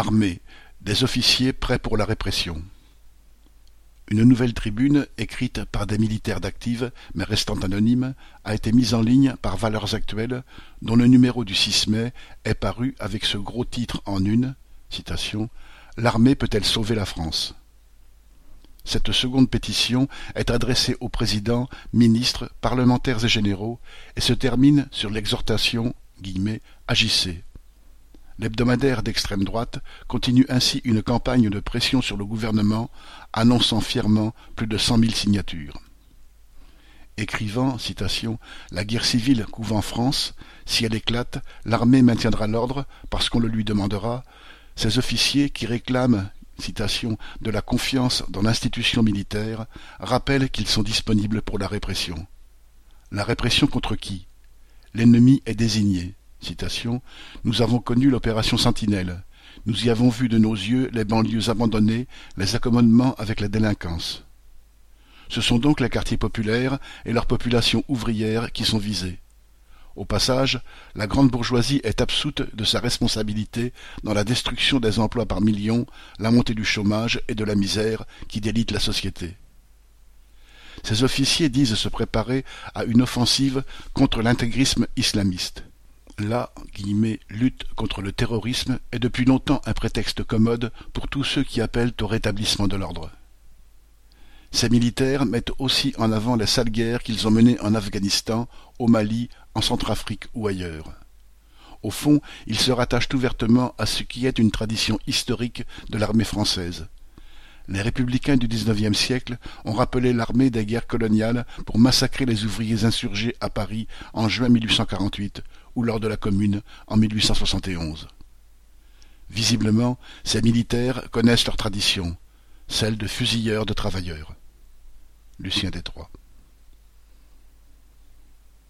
Armée, des officiers prêts pour la répression. Une nouvelle tribune, écrite par des militaires d'Active, mais restant anonyme, a été mise en ligne par Valeurs Actuelles, dont le numéro du 6 mai est paru avec ce gros titre en une, L'armée peut-elle sauver la France? Cette seconde pétition est adressée aux présidents, ministres, parlementaires et généraux, et se termine sur l'exhortation Agissez. L'hebdomadaire d'extrême droite continue ainsi une campagne de pression sur le gouvernement, annonçant fièrement plus de cent mille signatures. Écrivant, citation, La guerre civile couve en France, si elle éclate, l'armée maintiendra l'ordre parce qu'on le lui demandera. Ces officiers qui réclament de la confiance dans l'institution militaire rappellent qu'ils sont disponibles pour la répression. La répression contre qui? L'ennemi est désigné. Nous avons connu l'opération Sentinelle. Nous y avons vu de nos yeux les banlieues abandonnées, les accommodements avec la délinquance. Ce sont donc les quartiers populaires et leur population ouvrière qui sont visés. Au passage, la grande bourgeoisie est absoute de sa responsabilité dans la destruction des emplois par millions, la montée du chômage et de la misère qui délite la société. Ces officiers disent se préparer à une offensive contre l'intégrisme islamiste. La lutte contre le terrorisme est depuis longtemps un prétexte commode pour tous ceux qui appellent au rétablissement de l'ordre. Ces militaires mettent aussi en avant les sales guerres qu'ils ont menées en Afghanistan, au Mali, en Centrafrique ou ailleurs. Au fond, ils se rattachent ouvertement à ce qui est une tradition historique de l'armée française. Les républicains du XIXe siècle ont rappelé l'armée des guerres coloniales pour massacrer les ouvriers insurgés à Paris en juin 1848 ou lors de la Commune en 1871. Visiblement, ces militaires connaissent leur tradition, celle de fusilleurs de travailleurs. Lucien Détroit.